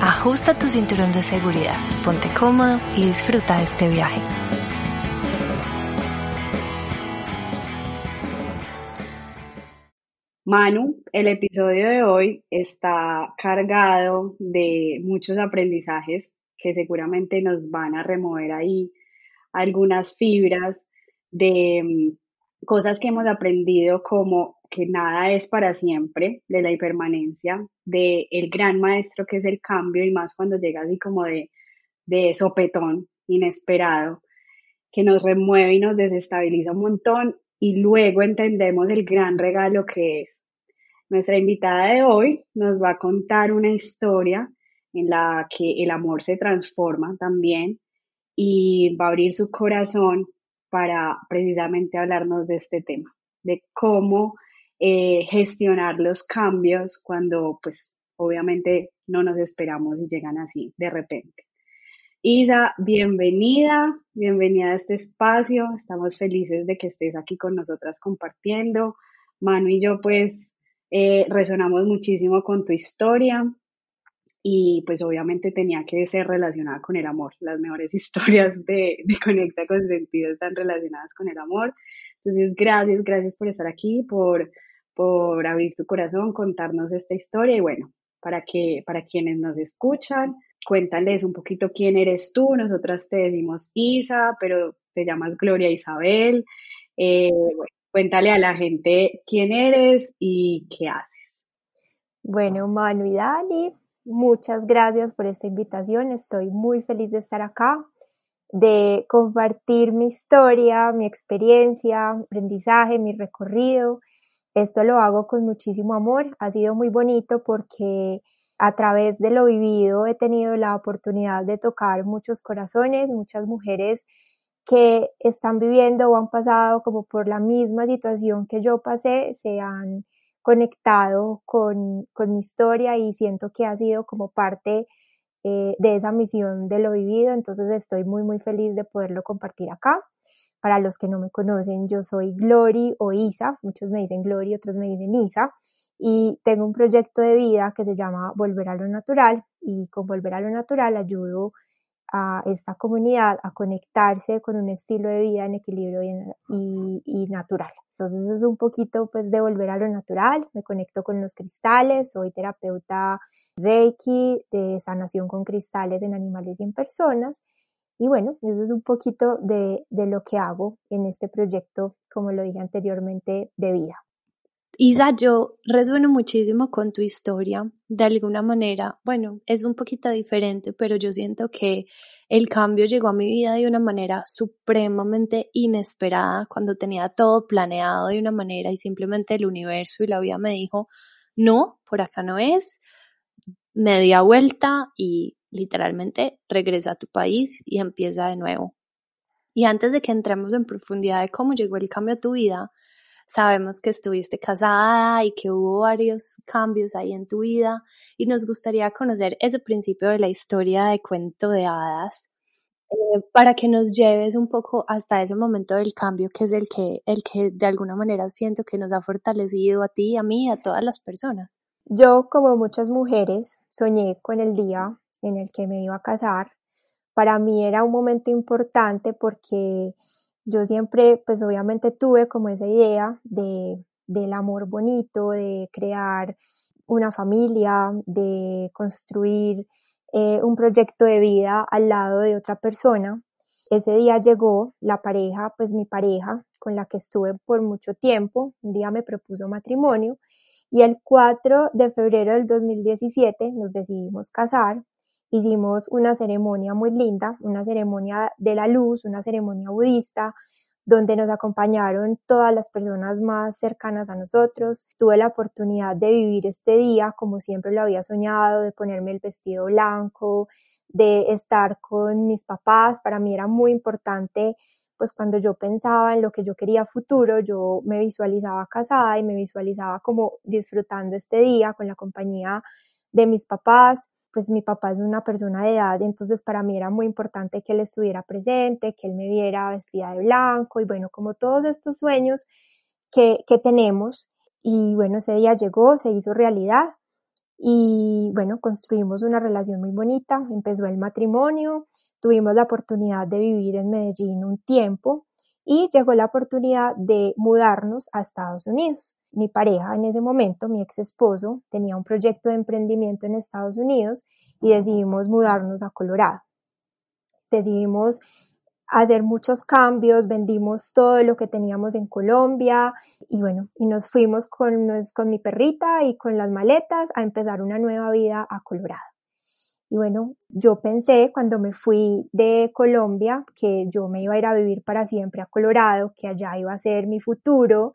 ajusta tu cinturón de seguridad, ponte cómodo y disfruta de este viaje. Manu, el episodio de hoy está cargado de muchos aprendizajes que seguramente nos van a remover ahí algunas fibras de mm, cosas que hemos aprendido como que nada es para siempre, de la impermanencia, de el gran maestro que es el cambio y más cuando llega así como de, de sopetón inesperado, que nos remueve y nos desestabiliza un montón y luego entendemos el gran regalo que es. Nuestra invitada de hoy nos va a contar una historia en la que el amor se transforma también y va a abrir su corazón para precisamente hablarnos de este tema, de cómo eh, gestionar los cambios cuando pues obviamente no nos esperamos y llegan así de repente. Isa, bienvenida, bienvenida a este espacio. Estamos felices de que estés aquí con nosotras compartiendo. Manu y yo pues eh, resonamos muchísimo con tu historia y pues obviamente tenía que ser relacionada con el amor. Las mejores historias de, de Conecta con Sentido están relacionadas con el amor. Entonces, gracias, gracias por estar aquí, por por abrir tu corazón, contarnos esta historia y bueno, para que para quienes nos escuchan, cuéntales un poquito quién eres tú. Nosotras te decimos Isa, pero te llamas Gloria Isabel. Eh, cuéntale a la gente quién eres y qué haces. Bueno, Manu y Dani, muchas gracias por esta invitación. Estoy muy feliz de estar acá, de compartir mi historia, mi experiencia, aprendizaje, mi recorrido esto lo hago con muchísimo amor. Ha sido muy bonito porque a través de lo vivido he tenido la oportunidad de tocar muchos corazones, muchas mujeres que están viviendo o han pasado como por la misma situación que yo pasé, se han conectado con, con mi historia y siento que ha sido como parte eh, de esa misión de lo vivido, entonces estoy muy muy feliz de poderlo compartir acá. Para los que no me conocen, yo soy Glory o Isa, muchos me dicen Glory, otros me dicen Isa, y tengo un proyecto de vida que se llama Volver a lo Natural y con Volver a lo Natural ayudo a esta comunidad a conectarse con un estilo de vida en equilibrio y, natural. Entonces es un poquito pues de volver a lo natural, me conecto con los cristales, soy terapeuta Reiki de sanación con cristales en animales y en personas y bueno, eso es un poquito de, de lo que hago en este proyecto, como lo dije anteriormente, de vida. Isa, yo resueno muchísimo con tu historia. De alguna manera, bueno, es un poquito diferente, pero yo siento que el cambio llegó a mi vida de una manera supremamente inesperada, cuando tenía todo planeado de una manera y simplemente el universo y la vida me dijo, no, por acá no es, media vuelta y literalmente regresa a tu país y empieza de nuevo. Y antes de que entremos en profundidad de cómo llegó el cambio a tu vida, sabemos que estuviste casada y que hubo varios cambios ahí en tu vida y nos gustaría conocer ese principio de la historia de cuento de hadas eh, para que nos lleves un poco hasta ese momento del cambio que es el que, el que de alguna manera siento que nos ha fortalecido a ti, a mí, a todas las personas. Yo, como muchas mujeres, soñé con el día en el que me iba a casar. Para mí era un momento importante porque yo siempre, pues obviamente tuve como esa idea de, del amor bonito, de crear una familia, de construir eh, un proyecto de vida al lado de otra persona. Ese día llegó la pareja, pues mi pareja, con la que estuve por mucho tiempo, un día me propuso matrimonio y el 4 de febrero del 2017 nos decidimos casar hicimos una ceremonia muy linda, una ceremonia de la luz, una ceremonia budista, donde nos acompañaron todas las personas más cercanas a nosotros. Tuve la oportunidad de vivir este día como siempre lo había soñado, de ponerme el vestido blanco, de estar con mis papás. Para mí era muy importante, pues cuando yo pensaba en lo que yo quería futuro, yo me visualizaba casada y me visualizaba como disfrutando este día con la compañía de mis papás. Pues mi papá es una persona de edad, entonces para mí era muy importante que él estuviera presente, que él me viera vestida de blanco y bueno, como todos estos sueños que, que tenemos. Y bueno, ese día llegó, se hizo realidad y bueno, construimos una relación muy bonita, empezó el matrimonio, tuvimos la oportunidad de vivir en Medellín un tiempo y llegó la oportunidad de mudarnos a Estados Unidos. Mi pareja en ese momento, mi ex esposo, tenía un proyecto de emprendimiento en Estados Unidos y decidimos mudarnos a Colorado. Decidimos hacer muchos cambios, vendimos todo lo que teníamos en Colombia y bueno, y nos fuimos con, con mi perrita y con las maletas a empezar una nueva vida a Colorado. Y bueno, yo pensé cuando me fui de Colombia que yo me iba a ir a vivir para siempre a Colorado, que allá iba a ser mi futuro.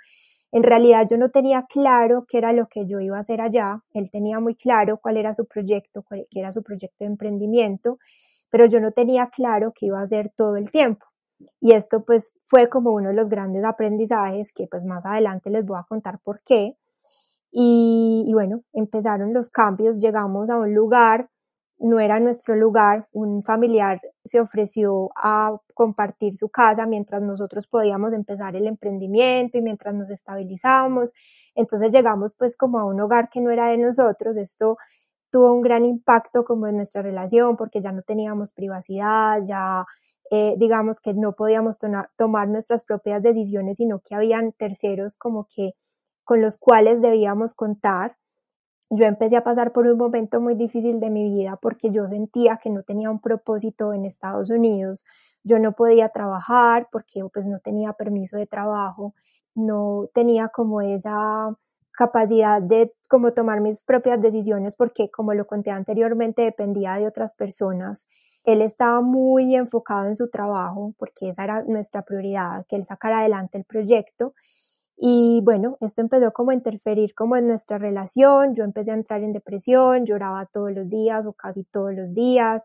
En realidad yo no tenía claro qué era lo que yo iba a hacer allá. Él tenía muy claro cuál era su proyecto, cuál era su proyecto de emprendimiento pero yo no tenía claro que iba a hacer todo el tiempo. Y esto pues fue como uno de los grandes aprendizajes que pues más adelante les voy a contar por qué. Y, bueno, empezaron los cambios, llegamos a un lugar, no era nuestro lugar, un familiar se ofreció a compartir su casa mientras nosotros podíamos empezar el emprendimiento y mientras nos estabilizábamos. Entonces llegamos pues como a un hogar que no era de nosotros. Esto tuvo un gran impacto como en nuestra relación porque ya no teníamos privacidad, ya eh, digamos que no podíamos tomar nuestras propias decisiones, sino que habían terceros como que con los cuales debíamos contar. Yo empecé a pasar por un momento muy difícil de mi vida porque yo sentía que no tenía un propósito en Estados Unidos. Yo no podía trabajar porque pues no tenía permiso de trabajo, no tenía como esa capacidad de como tomar mis propias decisiones porque como lo conté anteriormente dependía de otras personas. Él estaba muy enfocado en su trabajo porque esa era nuestra prioridad, que él sacara adelante el proyecto. Y bueno, esto empezó como a interferir como en nuestra relación. Yo empecé a entrar en depresión, lloraba todos los días o casi todos los días.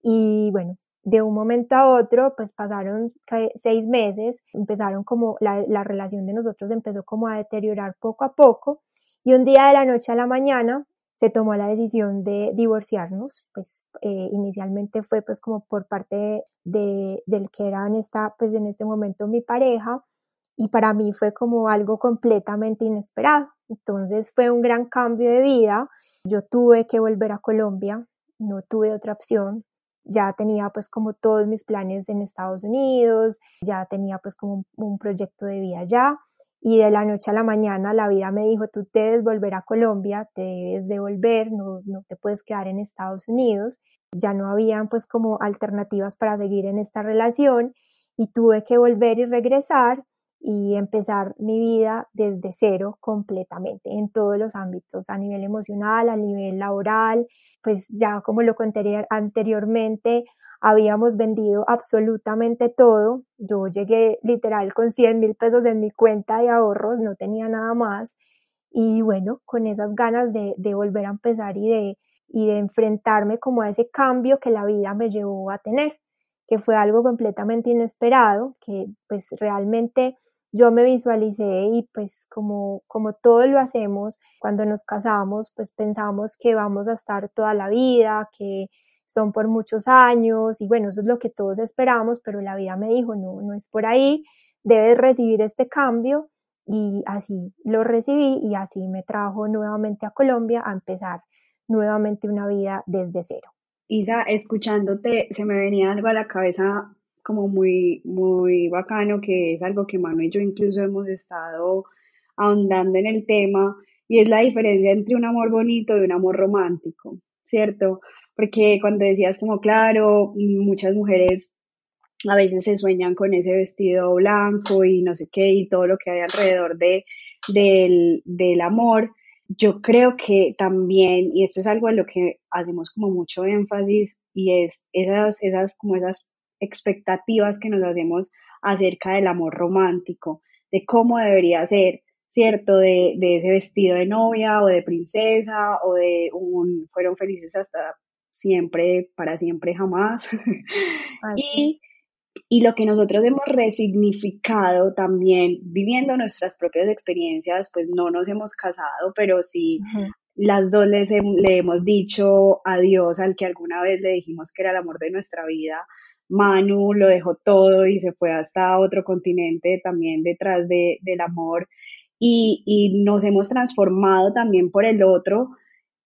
Y bueno, de un momento a otro, pues pasaron seis meses, empezaron como la, la, relación de nosotros empezó como a deteriorar poco a poco y un día de la noche a la mañana se tomó la decisión de divorciarnos, pues eh, inicialmente fue pues como por parte de, del que era en esta, pues en este momento mi pareja y para mí fue como algo completamente inesperado. Entonces fue un gran cambio de vida. Yo tuve que volver a Colombia, no tuve otra opción ya tenía pues como todos mis planes en Estados Unidos, ya tenía pues como un, proyecto de vida allá y de la noche a la mañana la vida me dijo tú debes volver a Colombia, te debes devolver, no, no te puedes quedar en Estados Unidos, ya no habían pues como alternativas para seguir en esta relación y tuve que volver y regresar y empezar mi vida desde cero completamente en todos los ámbitos, a nivel emocional, a nivel laboral, pues ya como lo conté anteriormente, habíamos vendido absolutamente todo. Yo llegué literal con 100 mil pesos en mi cuenta de ahorros, no tenía nada más. Y bueno, con esas ganas de, de volver a empezar y de, y de enfrentarme como a ese cambio que la vida me llevó a tener, que fue algo completamente inesperado, que pues realmente yo me visualicé y pues como, como todos lo hacemos, cuando nos casamos, pues pensamos que vamos a estar toda la vida, que son por muchos años y bueno, eso es lo que todos esperamos, pero la vida me dijo, no, no es por ahí, debes recibir este cambio y así lo recibí y así me trajo nuevamente a Colombia a empezar nuevamente una vida desde cero. Isa, escuchándote, se me venía algo a la cabeza como muy, muy bacano, que es algo que Manu y yo incluso hemos estado ahondando en el tema, y es la diferencia entre un amor bonito y un amor romántico, ¿cierto? Porque cuando decías como, claro, muchas mujeres a veces se sueñan con ese vestido blanco y no sé qué, y todo lo que hay alrededor de, del, del amor, yo creo que también, y esto es algo en lo que hacemos como mucho énfasis, y es esas, esas, como esas expectativas que nos hacemos acerca del amor romántico, de cómo debería ser, ¿cierto? De, de ese vestido de novia o de princesa o de un fueron felices hasta siempre, para siempre, jamás. y, y lo que nosotros hemos resignificado también, viviendo nuestras propias experiencias, pues no nos hemos casado, pero sí las dos les le hemos dicho adiós al que alguna vez le dijimos que era el amor de nuestra vida. Manu lo dejó todo y se fue hasta otro continente también detrás de, del amor y, y nos hemos transformado también por el otro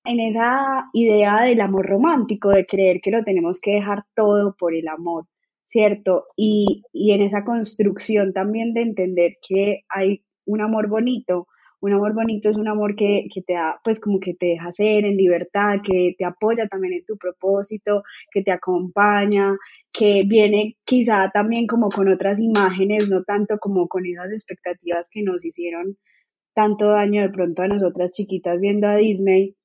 en esa idea del amor romántico, de creer que lo tenemos que dejar todo por el amor, ¿cierto? Y, y en esa construcción también de entender que hay un amor bonito, un amor bonito es un amor que, que, te da, pues como que te deja ser en libertad, que te apoya también en tu propósito, que te acompaña, que viene quizá también como con otras imágenes, no tanto como con esas expectativas que nos hicieron tanto daño de pronto a nosotras chiquitas viendo a Disney,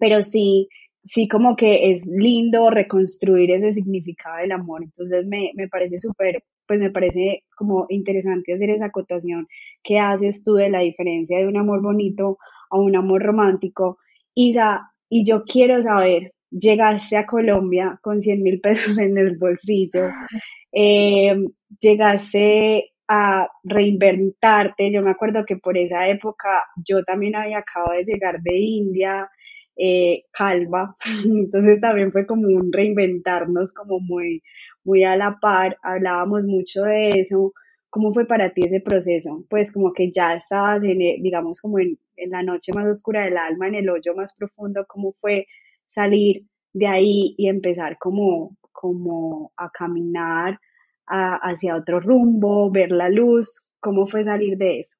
pero sí, sí como que es lindo reconstruir ese significado del amor. Entonces me, me parece súper, pues me parece como interesante hacer esa acotación que haces tú de la diferencia de un amor bonito a un amor romántico. Isa, y yo quiero saber, llegaste a Colombia con 100 mil pesos en el bolsillo, eh, llegaste a reinventarte. Yo me acuerdo que por esa época yo también había acabado de llegar de India, eh, calva, entonces también fue como un reinventarnos como muy, muy a la par, hablábamos mucho de eso. ¿Cómo fue para ti ese proceso? Pues como que ya estabas, en, digamos, como en, en la noche más oscura del alma, en el hoyo más profundo, ¿cómo fue salir de ahí y empezar como, como a caminar hacia otro rumbo, ver la luz? ¿Cómo fue salir de eso?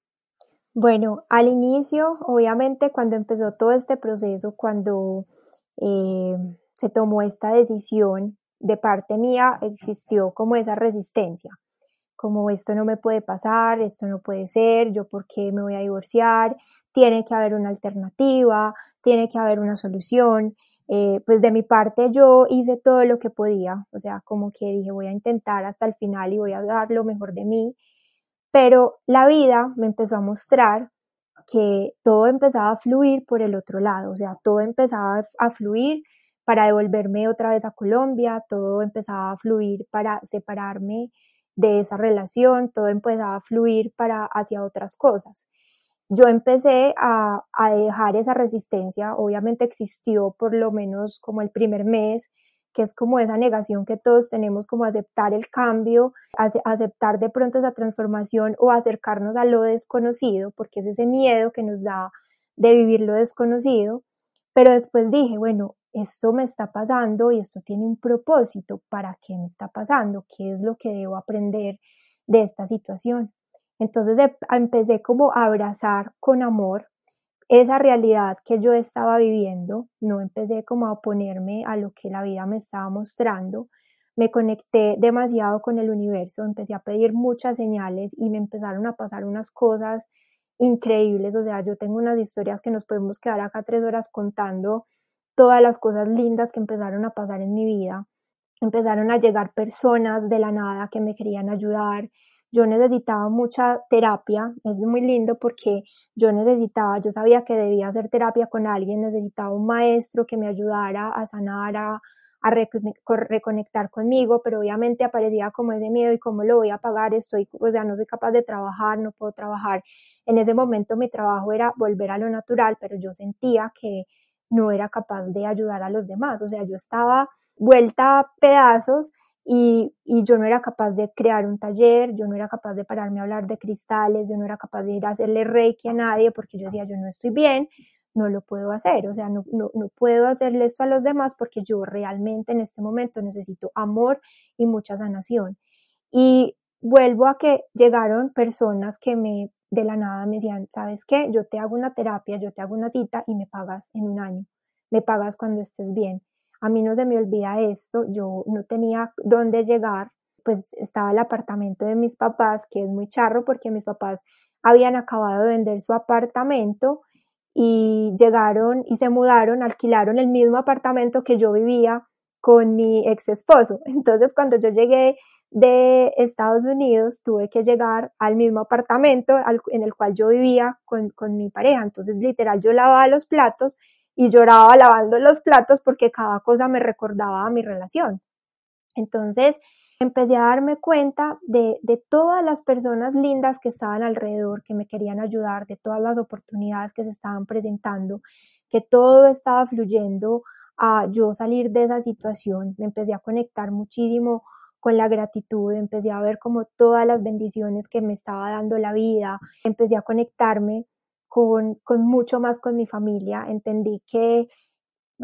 Bueno, al inicio, obviamente, cuando empezó todo este proceso, cuando eh, se tomó esta decisión de parte mía, existió como esa resistencia, como esto no me puede pasar, esto no puede ser, yo por qué me voy a divorciar, tiene que haber una alternativa, tiene que haber una solución. Eh, pues de mi parte yo hice todo lo que podía, o sea, como que dije voy a intentar hasta el final y voy a dar lo mejor de mí, pero la vida me empezó a mostrar que todo empezaba a fluir por el otro lado, o sea, todo empezaba a fluir para devolverme otra vez a Colombia, todo empezaba a fluir para separarme de esa relación, todo empezaba a fluir para hacia otras cosas yo empecé a, dejar esa resistencia, obviamente existió por lo menos como el primer mes, que es como esa negación que todos tenemos, como aceptar el cambio, aceptar de pronto esa transformación o acercarnos a lo desconocido, porque es ese miedo que nos da de vivir lo desconocido. Pero después dije, bueno, esto me está pasando y esto tiene un propósito, ¿para qué me está pasando? ¿Qué es lo que debo aprender de esta situación? Entonces empecé como a abrazar con amor esa realidad que yo estaba viviendo, no empecé como a oponerme a lo que la vida me estaba mostrando, me conecté demasiado con el universo, empecé a pedir muchas señales y me empezaron a pasar unas cosas increíbles, o sea, yo tengo unas historias que nos podemos quedar acá tres horas contando todas las cosas lindas que empezaron a pasar en mi vida. Empezaron a llegar personas de la nada que me querían ayudar, yo necesitaba mucha terapia, es muy lindo porque yo necesitaba, yo sabía que debía hacer terapia con alguien, necesitaba un maestro que me ayudara a sanar, a, reconectar conmigo, pero obviamente aparecía como ese miedo y cómo lo voy a pagar, estoy, o sea, no soy capaz de trabajar, no puedo trabajar. En ese momento mi trabajo era volver a lo natural, pero yo sentía que no era capaz de ayudar a los demás, o sea, yo estaba vuelta a pedazos y, y, yo no era capaz de crear un taller, yo no era capaz de pararme a hablar de cristales, yo no era capaz de ir a hacerle reiki a nadie porque yo decía, yo no estoy bien, no lo puedo hacer, o sea, no, no, no puedo hacerle esto a los demás porque yo realmente en este momento necesito amor y mucha sanación. Y vuelvo a que llegaron personas que me de la nada me decían, ¿sabes qué? Yo te hago una terapia, yo te hago una cita y me pagas en un año, me pagas cuando estés bien a mí no se me olvida esto, yo no tenía dónde llegar, pues estaba el apartamento de mis papás, que es muy charro porque mis papás habían acabado de vender su apartamento y llegaron y se mudaron, alquilaron el mismo apartamento que yo vivía con mi ex esposo. Entonces, cuando yo llegué de Estados Unidos, tuve que llegar al mismo apartamento en el cual yo vivía con, con mi pareja. Entonces, literal, yo lavaba los platos y lloraba lavando los platos porque cada cosa me recordaba a mi relación. Entonces, empecé a darme cuenta de, de, todas las personas lindas que estaban alrededor, que me querían ayudar, de todas las oportunidades que se estaban presentando, que todo estaba fluyendo a yo salir de esa situación. Me empecé a conectar muchísimo con la gratitud, empecé a ver como todas las bendiciones que me estaba dando la vida, empecé a conectarme con, con mucho más con mi familia, entendí que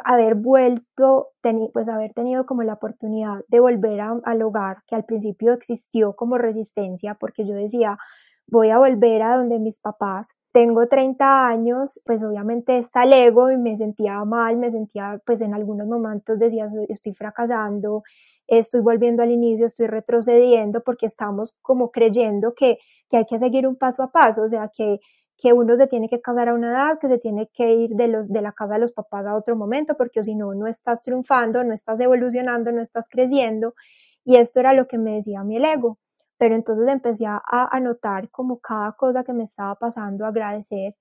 haber vuelto, pues haber tenido como la oportunidad de volver al hogar que al principio existió como resistencia, porque yo decía, voy a volver a donde mis papás, tengo 30 años, pues obviamente está el ego y me sentía mal, me sentía, pues en algunos momentos decía, estoy fracasando, estoy volviendo al inicio, estoy retrocediendo, porque estamos como creyendo que, que hay que seguir un paso a paso, o sea, que, que uno se tiene que casar a una edad, que se tiene que ir de, los, de la casa de los papás a otro momento, porque si no, no estás triunfando, no estás evolucionando, no estás creciendo. Y esto era lo que me decía mi ego. Pero entonces empecé a anotar como cada cosa que me estaba pasando, agradecer.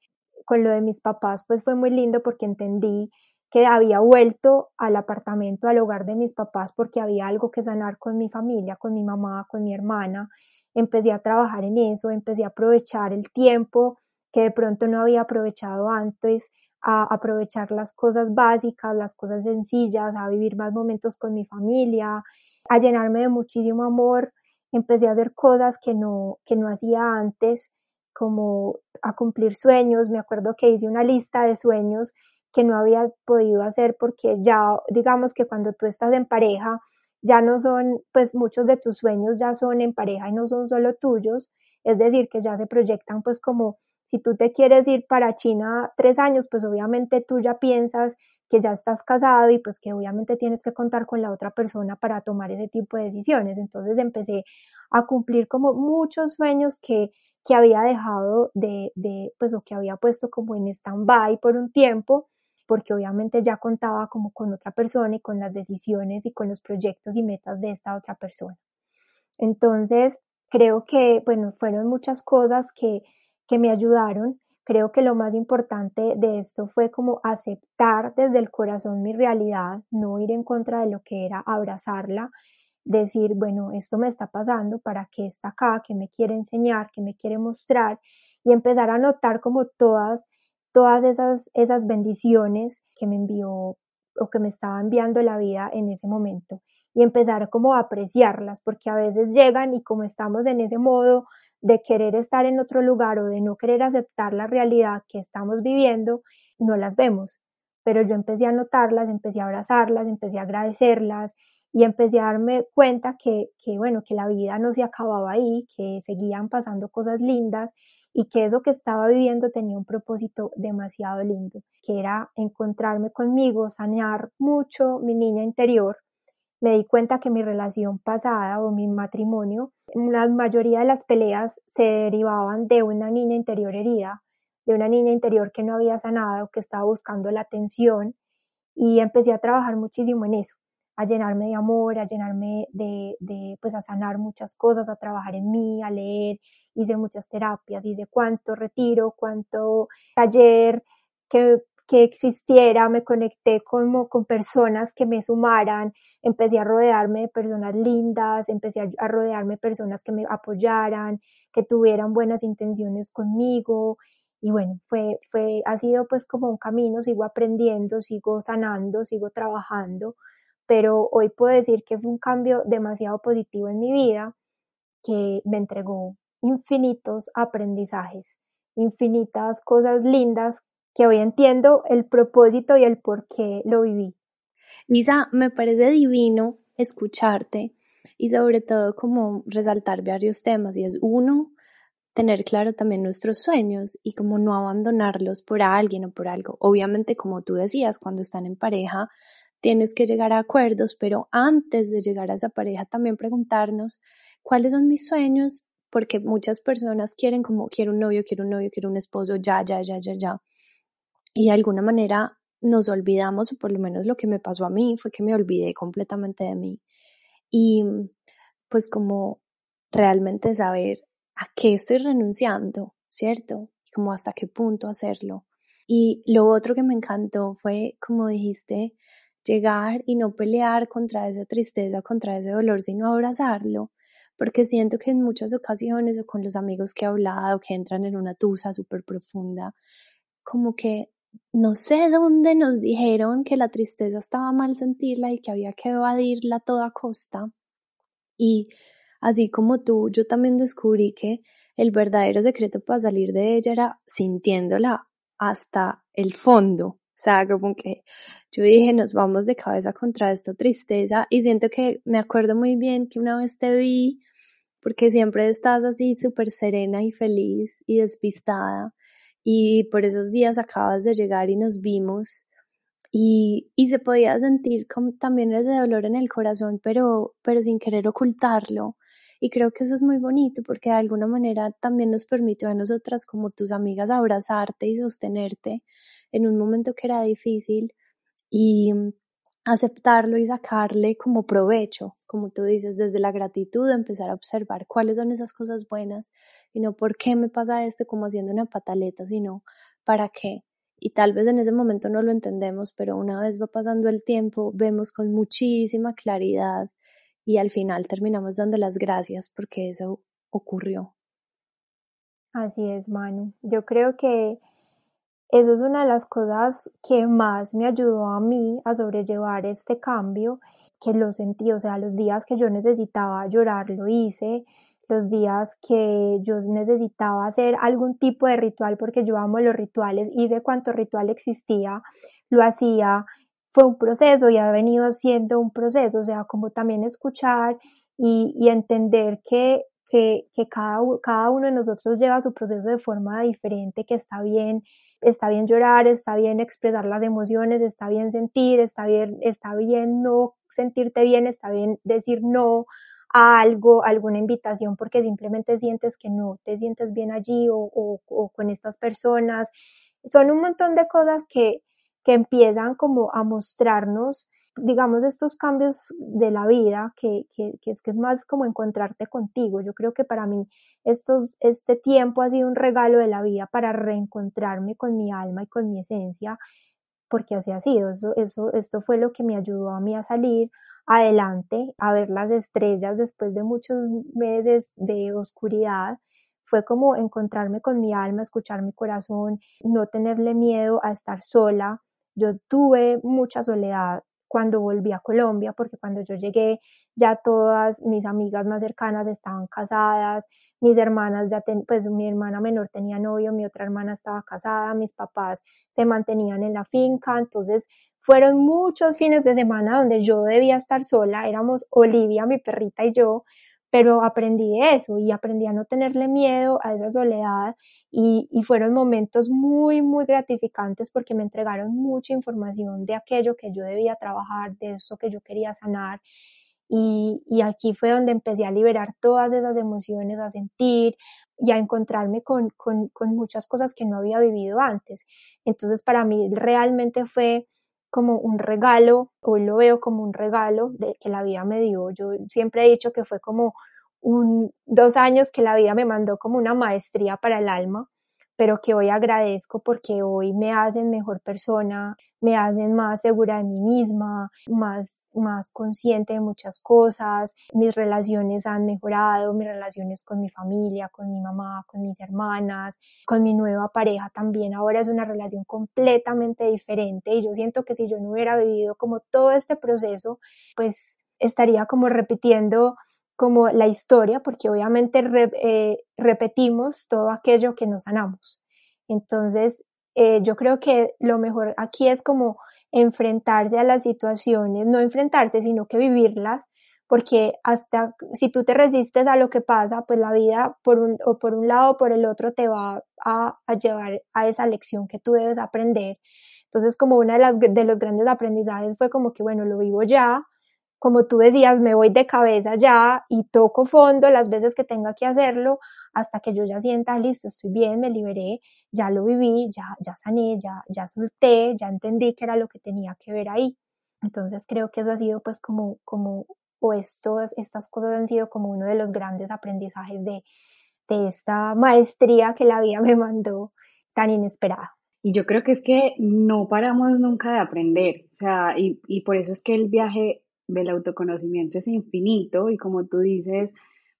Con lo de mis papás, pues fue muy lindo porque entendí que había vuelto al apartamento, al hogar de mis papás, porque había algo que sanar con mi familia, con mi mamá, con mi hermana. Empecé a trabajar en eso, empecé a aprovechar el tiempo que de pronto no había aprovechado antes, a aprovechar las cosas básicas, las cosas sencillas, a vivir más momentos con mi familia, a llenarme de muchísimo amor. Empecé a hacer cosas que no, que no hacía antes, como a cumplir sueños. Me acuerdo que hice una lista de sueños que no había podido hacer porque ya, digamos que cuando tú estás en pareja, ya no son, pues muchos de tus sueños ya son en pareja y no son solo tuyos, es decir, que ya se proyectan pues como si tú te quieres ir para China tres años, pues obviamente tú ya piensas que ya estás casado y pues que obviamente tienes que contar con la otra persona para tomar ese tipo de decisiones. Entonces empecé a cumplir como muchos sueños que, que había dejado de, de, pues o que había puesto como en stand-by por un tiempo, porque obviamente ya contaba como con otra persona y con las decisiones y con los proyectos y metas de esta otra persona. Entonces, creo que, bueno, fueron muchas cosas que, que me ayudaron. Creo que lo más importante de esto fue como aceptar desde el corazón mi realidad, no ir en contra de lo que era, abrazarla, decir, bueno, esto me está pasando, ¿para qué está acá? ¿Qué me quiere enseñar? ¿Qué me quiere mostrar? Y empezar a notar como todas, todas esas, esas bendiciones que me envió o que me estaba enviando la vida en ese momento y empezar como a apreciarlas, porque a veces llegan y como estamos en ese modo de querer estar en otro lugar o de no querer aceptar la realidad que estamos viviendo, no las vemos. Pero yo empecé a notarlas, empecé a abrazarlas, empecé a agradecerlas y empecé a darme cuenta que, que, bueno, que la vida no se acababa ahí, que seguían pasando cosas lindas y que eso que estaba viviendo tenía un propósito demasiado lindo, que era encontrarme conmigo, sanear mucho mi niña interior me di cuenta que mi relación pasada o mi matrimonio, la mayoría de las peleas se derivaban de una niña interior herida, de una niña interior que no había sanado, que estaba buscando la atención y empecé a trabajar muchísimo en eso, a llenarme de amor, a llenarme de, pues a sanar muchas cosas, a trabajar en mí, a leer, hice muchas terapias, hice cuánto retiro, cuánto taller, que que existiera, me conecté como con personas que me sumaran, empecé a rodearme de personas lindas, empecé a, rodearme de personas que me apoyaran, que tuvieran buenas intenciones conmigo. Y bueno, fue, fue, ha sido pues como un camino, sigo aprendiendo, sigo sanando, sigo trabajando, pero hoy puedo decir que fue un cambio demasiado positivo en mi vida que me entregó infinitos aprendizajes, infinitas cosas lindas que hoy entiendo el propósito y el por qué lo viví. Lisa, me parece divino escucharte y sobre todo como resaltar varios temas y es uno, tener claro también nuestros sueños y como no abandonarlos por alguien o por algo. Obviamente, como tú decías, cuando están en pareja, tienes que llegar a acuerdos, pero antes de llegar a esa pareja también preguntarnos cuáles son mis sueños, porque muchas personas quieren como quiero un novio, quiero un novio, quiero un esposo, ya, ya, ya, ya, ya y de alguna manera nos olvidamos, o por lo menos lo que me pasó a mí fue que me olvidé completamente de mí. Y pues como realmente saber a qué estoy renunciando, ¿cierto? Como hasta qué punto hacerlo. Y lo otro que me encantó fue, como dijiste, llegar y no pelear contra esa tristeza, contra ese dolor, sino abrazarlo, porque siento que en muchas ocasiones o con los amigos que he hablado, que entran en una tusa súper profunda, como que no sé dónde nos dijeron que la tristeza estaba mal sentirla y que había que evadirla a toda costa. Y así como tú, yo también descubrí que el verdadero secreto para salir de ella era sintiéndola hasta el fondo. O sea, como que yo dije, nos vamos de cabeza contra esta tristeza y siento que me acuerdo muy bien que una vez te vi, porque siempre estás así súper serena y feliz y despistada y por esos días acabas de llegar y nos vimos y, y se podía sentir como también ese dolor en el corazón, pero, pero sin querer ocultarlo. Y creo que eso es muy bonito porque de alguna manera también nos permitió a nosotras como tus amigas abrazarte y sostenerte en un momento que era difícil y aceptarlo y sacarle como provecho, como tú dices, desde la gratitud, empezar a observar cuáles son esas cosas buenas y no por qué me pasa esto como haciendo una pataleta, sino para qué. Y tal vez en ese momento no lo entendemos, pero una vez va pasando el tiempo, vemos con muchísima claridad y al final terminamos dando las gracias porque eso ocurrió. Así es, Manu. Yo creo que eso es una de las cosas que más me ayudó a mí a sobrellevar este cambio, que lo sentí, o sea, los días que yo necesitaba llorar lo hice, los días que yo necesitaba hacer algún tipo de ritual, porque yo amo los rituales y de cuánto ritual existía, lo hacía, fue un proceso y ha venido siendo un proceso, o sea, como también escuchar y, y entender que, que, que cada, cada uno de nosotros lleva su proceso de forma diferente, que está bien está bien llorar, está bien expresar las emociones, está bien sentir, está bien, está bien no sentirte bien, está bien decir no a algo, alguna invitación porque simplemente sientes que no te sientes bien allí o, o con estas personas. Son un montón de cosas que, que empiezan como a mostrarnos digamos, estos cambios de la vida, que, que, es que es más como encontrarte contigo. Yo creo que para mí estos, este tiempo ha sido un regalo de la vida para reencontrarme con mi alma y con mi esencia, porque así ha sido. Eso, eso, esto fue lo que me ayudó a mí a salir adelante, a ver las estrellas después de muchos meses de oscuridad. Fue como encontrarme con mi alma, escuchar mi corazón, no tenerle miedo a estar sola. Yo tuve mucha soledad cuando volví a Colombia, porque cuando yo llegué ya todas mis amigas más cercanas estaban casadas, mis hermanas ya, pues mi hermana menor tenía novio, mi otra hermana estaba casada, mis papás se mantenían en la finca, entonces fueron muchos fines de semana donde yo debía estar sola, éramos Olivia, mi perrita y yo, pero aprendí eso y aprendí a no tenerle miedo a esa soledad y, fueron momentos muy, muy gratificantes porque me entregaron mucha información de aquello que yo debía trabajar, de eso que yo quería sanar. Y, y aquí fue donde empecé a liberar todas esas emociones, a sentir y a encontrarme con, con, con muchas cosas que no había vivido antes. Entonces para mí realmente fue como un regalo, hoy lo veo como un regalo de que la vida me dio. Yo siempre he dicho que fue como un, dos años que la vida me mandó como una maestría para el alma, pero que hoy agradezco porque hoy me hacen mejor persona, me hacen más segura de mí misma, más, más consciente de muchas cosas, mis relaciones han mejorado, mis relaciones con mi familia, con mi mamá, con mis hermanas, con mi nueva pareja también, ahora es una relación completamente diferente y yo siento que si yo no hubiera vivido como todo este proceso, pues estaría como repitiendo como la historia, porque obviamente eh, repetimos todo aquello que nos sanamos. Entonces, eh, yo creo que lo mejor aquí es como enfrentarse a las situaciones, no enfrentarse, sino que vivirlas, porque hasta si tú te resistes a lo que pasa, pues la vida por un, o por un lado o por el otro te va a, a llevar a esa lección que tú debes aprender. Entonces, como una de las de los grandes aprendizajes fue como que, bueno, lo vivo ya, como tú decías, me voy de cabeza ya y toco fondo las veces que tenga que hacerlo hasta que yo ya sienta, listo, estoy bien, me liberé, ya lo viví, ya, ya sané, ya, ya solté, ya entendí que era lo que tenía que ver ahí. Entonces creo que eso ha sido pues como, como, o estos, estas cosas han sido como uno de los grandes aprendizajes de, de esta maestría que la vida me mandó tan inesperada. Y yo creo que es que no paramos nunca de aprender, o sea, y, y por eso es que el viaje del autoconocimiento es infinito y como tú dices,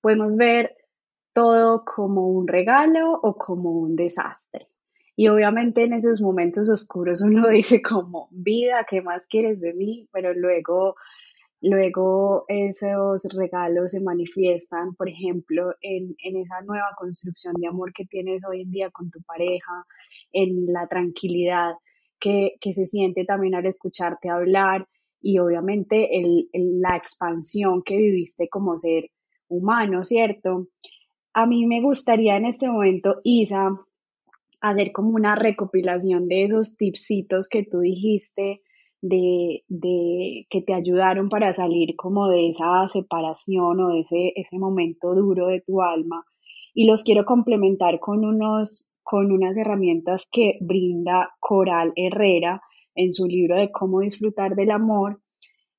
podemos ver todo como un regalo o como un desastre. Y obviamente en esos momentos oscuros uno dice como, vida, ¿qué más quieres de mí? Pero luego Luego esos regalos se manifiestan, por ejemplo, en, esa nueva construcción de amor que tienes hoy en día con tu pareja, en la tranquilidad que, se siente también al escucharte hablar y obviamente la expansión que viviste como ser humano, ¿cierto? A mí me gustaría en este momento, Isa, hacer como una recopilación de esos tipsitos que tú dijiste de, de, que te ayudaron para salir como de esa separación o de ese, ese momento duro de tu alma. Y los quiero complementar con, unos, con unas herramientas que brinda Coral Herrera en su libro de cómo disfrutar del amor,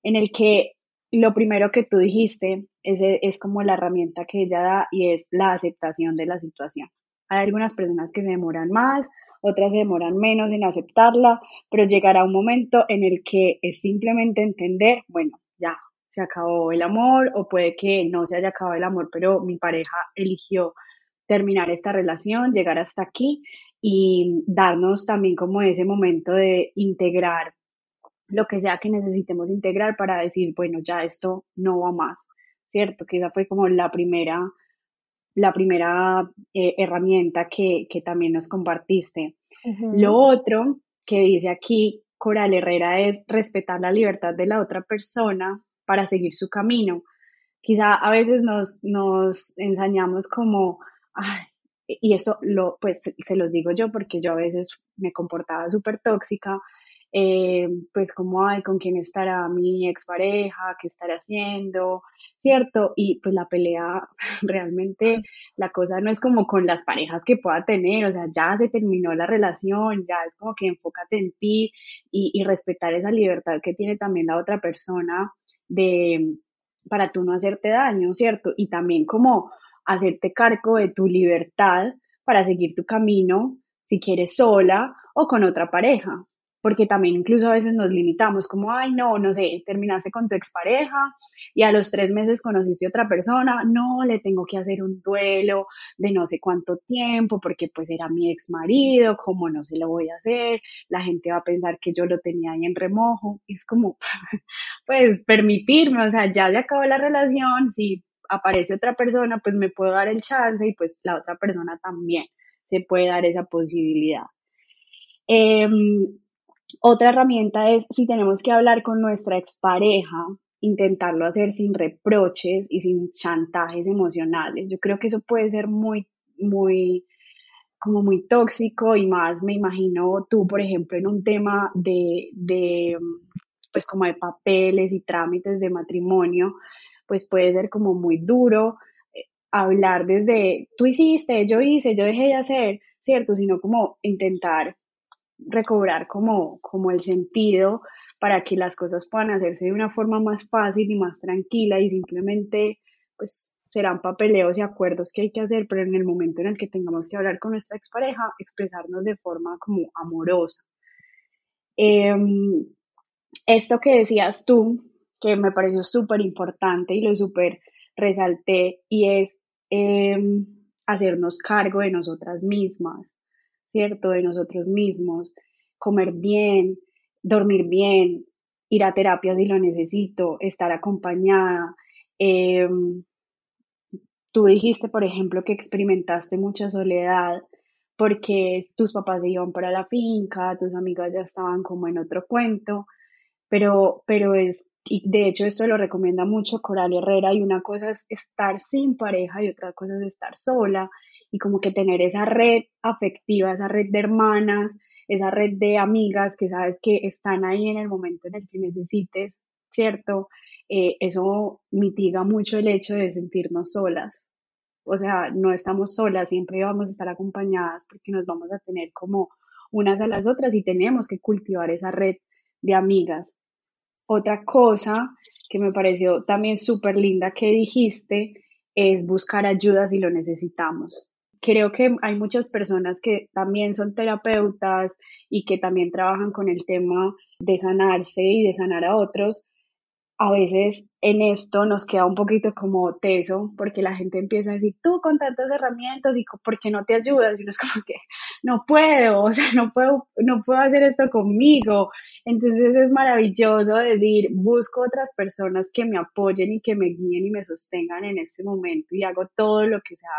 en el que lo primero que tú dijiste es, es como la herramienta que ella da y es la aceptación de la situación. Hay algunas personas que se demoran más, otras demoran menos en aceptarla, pero llegará un momento en el que es simplemente entender, bueno, ya, se acabó el amor o puede que no se haya acabado el amor, pero mi pareja eligió terminar esta relación, llegar hasta aquí y darnos también como ese momento de integrar lo que sea que necesitemos integrar para decir, bueno, ya esto no va más, ¿cierto? Que esa fue como la primera la primera eh, herramienta que, también nos compartiste. Lo otro que dice aquí Coral Herrera es respetar la libertad de la otra persona para seguir su camino. Quizá a veces nos, nos ensañamos como, y eso lo, pues se los digo yo porque yo a veces me comportaba súper tóxica eh, pues como, ay, con quién estará mi expareja, qué estará haciendo, ¿cierto? Y pues la pelea, realmente la cosa no es como con las parejas que pueda tener, o sea, ya se terminó la relación, ya es como que enfócate en ti y, y respetar esa libertad que tiene también la otra persona de, para tú no hacerte daño, ¿cierto? Y también como hacerte cargo de tu libertad para seguir tu camino, si quieres sola o con otra pareja, porque también incluso a veces nos limitamos, como, ay, no, no sé, terminaste con tu expareja y a los tres meses conociste a otra persona, no, le tengo que hacer un duelo de no sé cuánto tiempo, porque pues era mi ex marido, ¿cómo no se lo voy a hacer? La gente va a pensar que yo lo tenía ahí en remojo, es como, pues permitirme, o sea, ya se acabó la relación, si aparece otra persona, pues me puedo dar el chance y pues la otra persona también se puede dar esa posibilidad. Eh, otra herramienta es si tenemos que hablar con nuestra expareja, intentarlo hacer sin reproches y sin chantajes emocionales. Yo creo que eso puede ser muy, muy, como muy tóxico y más me imagino tú, por ejemplo, en un tema de, de pues como de papeles y trámites de matrimonio, pues puede ser como muy duro eh, hablar desde tú hiciste, yo hice, yo dejé de hacer, ¿cierto? Sino como intentar recobrar como, como el sentido para que las cosas puedan hacerse de una forma más fácil y más tranquila y simplemente pues serán papeleos y acuerdos que hay que hacer, pero en el momento en el que tengamos que hablar con nuestra expareja, expresarnos de forma como amorosa. Em, esto que decías tú, que me pareció súper importante y lo súper resalté, y es em, hacernos cargo de nosotras mismas. ¿cierto? De nosotros mismos, comer bien, dormir bien, ir a terapia si lo necesito, estar acompañada. Em, tú dijiste, por ejemplo, que experimentaste mucha soledad porque tus papás iban para la finca, tus amigas ya estaban como en otro cuento, pero, pero es, y de hecho esto lo recomienda mucho Coral Herrera, y una cosa es estar sin pareja y otra cosa es estar sola, y como que tener esa red afectiva, esa red de hermanas, esa red de amigas que sabes que están ahí en el momento en el que necesites, ¿cierto? Eh, eso mitiga mucho el hecho de sentirnos solas. O sea, no estamos solas, siempre vamos a estar acompañadas porque nos vamos a tener como unas a las otras y tenemos que cultivar esa red de amigas. Otra cosa que me pareció también súper linda que dijiste es buscar ayuda si lo necesitamos. Creo que hay muchas personas que también son terapeutas y que también trabajan con el tema de sanarse y de sanar a otros, a veces en esto nos queda un poquito como teso, porque la gente empieza a decir, tú con tantas herramientas y por qué no te ayudas, y uno es como que no puedo, o sea, no puedo, no puedo hacer esto conmigo. Entonces es maravilloso decir, busco otras personas que me apoyen y que me guíen y me sostengan en este momento y hago todo lo que sea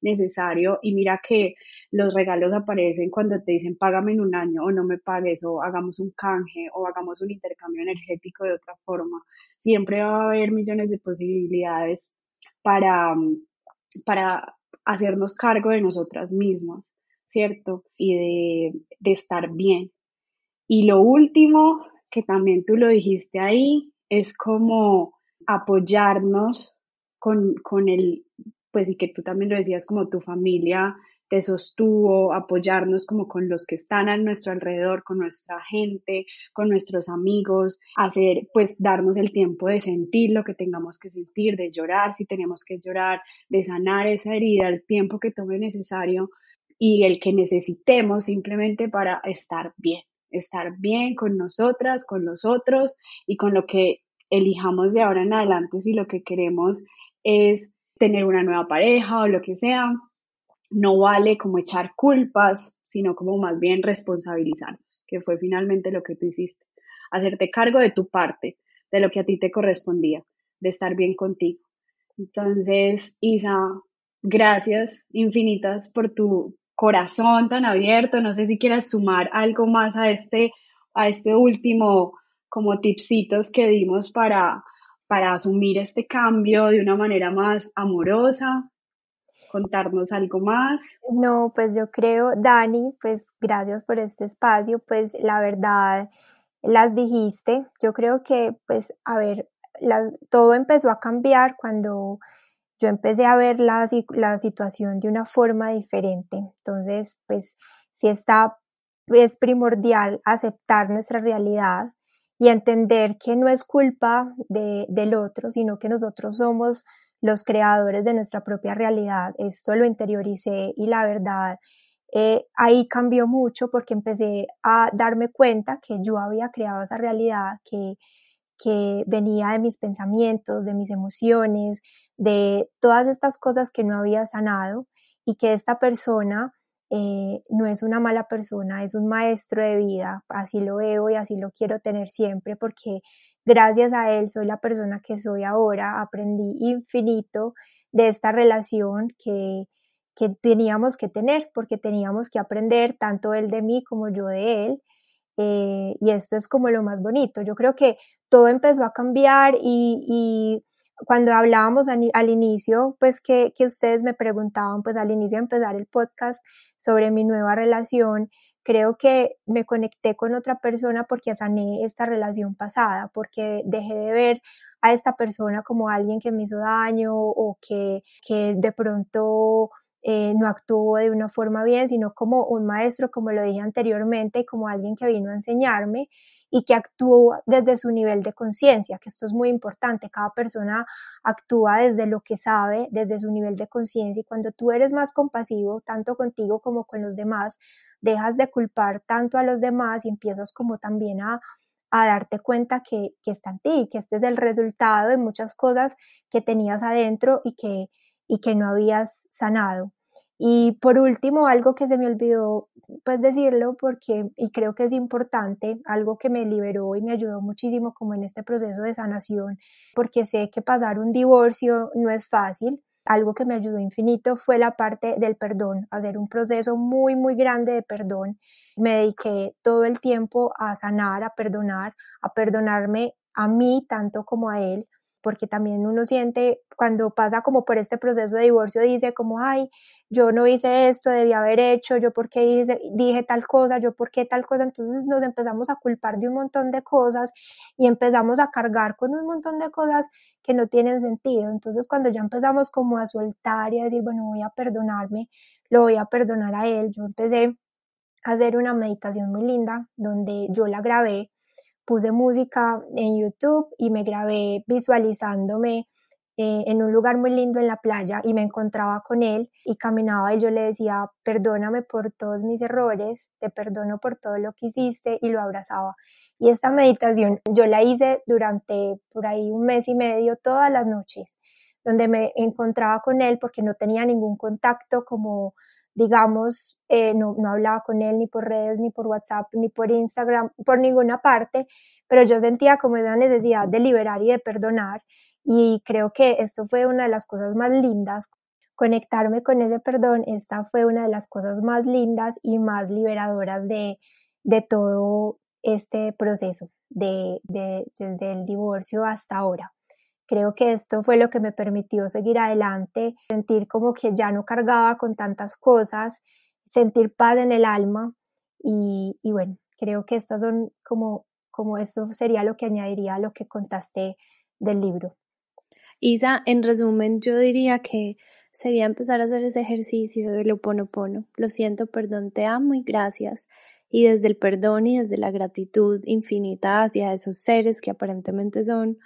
necesario y mira que los regalos aparecen cuando te dicen págame en un año o no me pagues o hagamos un canje o hagamos un intercambio energético de otra forma. Siempre va a haber millones de posibilidades para, para hacernos cargo de nosotras mismas, ¿cierto? Y de, de estar bien. Y lo último, que también tú lo dijiste ahí, es como apoyarnos con, con el pues y que tú también lo decías como tu familia te sostuvo, apoyarnos como con los que están a nuestro alrededor, con nuestra gente, con nuestros amigos, hacer, pues darnos el tiempo de sentir lo que tengamos que sentir, de llorar si tenemos que llorar, de sanar esa herida, el tiempo que tome necesario y el que necesitemos simplemente para estar bien, estar bien con nosotras, con los otros y con lo que elijamos de ahora en adelante si lo que queremos es tener una nueva pareja o lo que sea, no vale como echar culpas, sino como más bien responsabilizarnos, que fue finalmente lo que tú hiciste. Hacerte cargo de tu parte, de lo que a ti te correspondía, de estar bien contigo. Entonces, Isa, gracias infinitas por tu corazón tan abierto. No sé si quieras sumar algo más a este, a este último como tipsitos que dimos para, para asumir este cambio de una manera más amorosa? contarnos algo más. No, pues yo creo, Dani, pues gracias por este espacio, pues la verdad las dijiste, yo creo que pues a ver, todo empezó a cambiar cuando yo empecé a ver la, situación de una forma diferente, entonces pues si está, es primordial aceptar nuestra realidad, y entender que no es culpa de, del otro, sino que nosotros somos los creadores de nuestra propia realidad. Esto lo interioricé y la verdad eh, ahí cambió mucho porque empecé a darme cuenta que yo había creado esa realidad que, que venía de mis pensamientos, de mis emociones, de todas estas cosas que no había sanado y que esta persona eh, no es una mala persona, es un maestro de vida, así lo veo y así lo quiero tener siempre porque gracias a él soy la persona que soy ahora, aprendí infinito de esta relación que, que teníamos que tener porque teníamos que aprender tanto él de mí como yo de él eh, y esto es como lo más bonito, yo creo que todo empezó a cambiar y, cuando hablábamos al, inicio, pues que, que, ustedes me preguntaban, pues al inicio de empezar el podcast, sobre mi nueva relación, creo que me conecté con otra persona porque sané esta relación pasada, porque dejé de ver a esta persona como alguien que me hizo daño o que, que de pronto eh, no actuó de una forma bien, sino como un maestro, como lo dije anteriormente, como alguien que vino a enseñarme y que actúa desde su nivel de conciencia, que esto es muy importante. Cada persona actúa desde lo que sabe, desde su nivel de conciencia y cuando tú eres más compasivo, tanto contigo como con los demás, dejas de culpar tanto a los demás y empiezas como también a, darte cuenta que, está en ti, que este es el resultado de muchas cosas que tenías adentro y que no habías sanado. Y por último, algo que se me olvidó pues decirlo porque, y creo que es importante, algo que me liberó y me ayudó muchísimo como en este proceso de sanación, porque sé que pasar un divorcio no es fácil. Algo que me ayudó infinito fue la parte del perdón, hacer un proceso muy, muy grande de perdón. Me dediqué todo el tiempo a sanar, a perdonar, a perdonarme a mí tanto como a él, porque también uno siente cuando pasa como por este proceso de divorcio, dice como, ay, yo no hice esto, debía haber hecho, yo por qué dije tal cosa, yo por qué tal cosa, entonces nos empezamos a culpar de un montón de cosas y empezamos a cargar con un montón de cosas que no tienen sentido. Entonces cuando ya empezamos como a soltar y a decir, bueno, voy a perdonarme, lo voy a perdonar a él, yo empecé a hacer una meditación muy linda donde yo la grabé, puse música en YouTube y me grabé visualizándome eh, en un lugar muy lindo en la playa y me encontraba con él y caminaba y yo le decía, perdóname por todos mis errores, te perdono por todo lo que hiciste y lo abrazaba. Y esta meditación yo la hice durante por ahí un mes y medio todas las noches, donde me encontraba con él porque no tenía ningún contacto como digamos, eh, no, no hablaba con él ni por redes, ni por WhatsApp, ni por Instagram, por ninguna parte, pero yo sentía como esa necesidad de liberar y de perdonar y creo que esto fue una de las cosas más lindas. Conectarme con ese perdón, esta fue una de las cosas más lindas y más liberadoras de, de todo este proceso, de, de, desde el divorcio hasta ahora. Creo que esto fue lo que me permitió seguir adelante, sentir como que ya no cargaba con tantas cosas, sentir paz en el alma y, y bueno, creo que estas son como, como esto sería lo que añadiría a lo que contaste del libro. Isa, en resumen, yo diría que sería empezar a hacer ese ejercicio del oponopono. Lo siento, perdón, te amo y gracias. Y desde el perdón y desde la gratitud infinita hacia esos seres que aparentemente son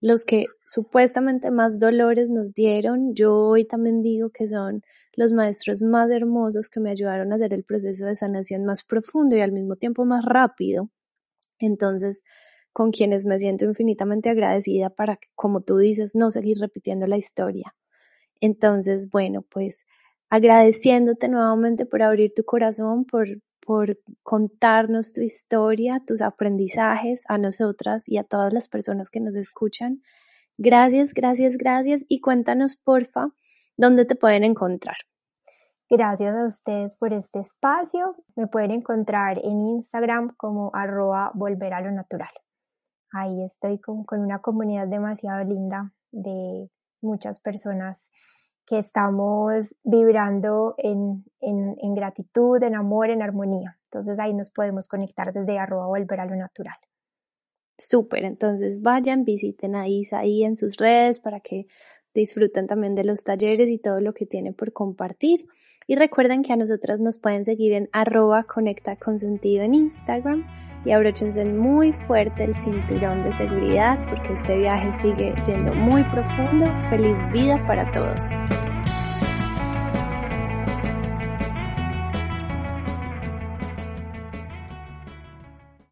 los que supuestamente más dolores nos dieron, yo hoy también digo que son los maestros más hermosos que me ayudaron a hacer el proceso de sanación más profundo y al mismo tiempo más rápido. Entonces, con quienes me siento infinitamente agradecida para, como tú dices, no seguir repitiendo la historia. Entonces, bueno, pues agradeciéndote nuevamente por abrir tu corazón, por, por contarnos tu historia, tus aprendizajes a nosotras y a todas las personas que nos escuchan. Gracias, gracias, gracias y cuéntanos, porfa, dónde te pueden encontrar. Gracias a ustedes por este espacio. Me pueden encontrar en Instagram como arroba volver a lo natural ahí estoy con, una comunidad demasiado linda de muchas personas que estamos vibrando en, en, gratitud, en amor, en armonía. Entonces ahí nos podemos conectar desde arroba volver a lo natural. Súper, entonces vayan, visiten a Isa ahí en sus redes para que disfruten también de los talleres y todo lo que tiene por compartir. Y recuerden que a nosotras nos pueden seguir en arroba conecta en Instagram y abróchense muy fuerte el cinturón de seguridad porque este viaje sigue yendo muy profundo. Feliz vida para todos.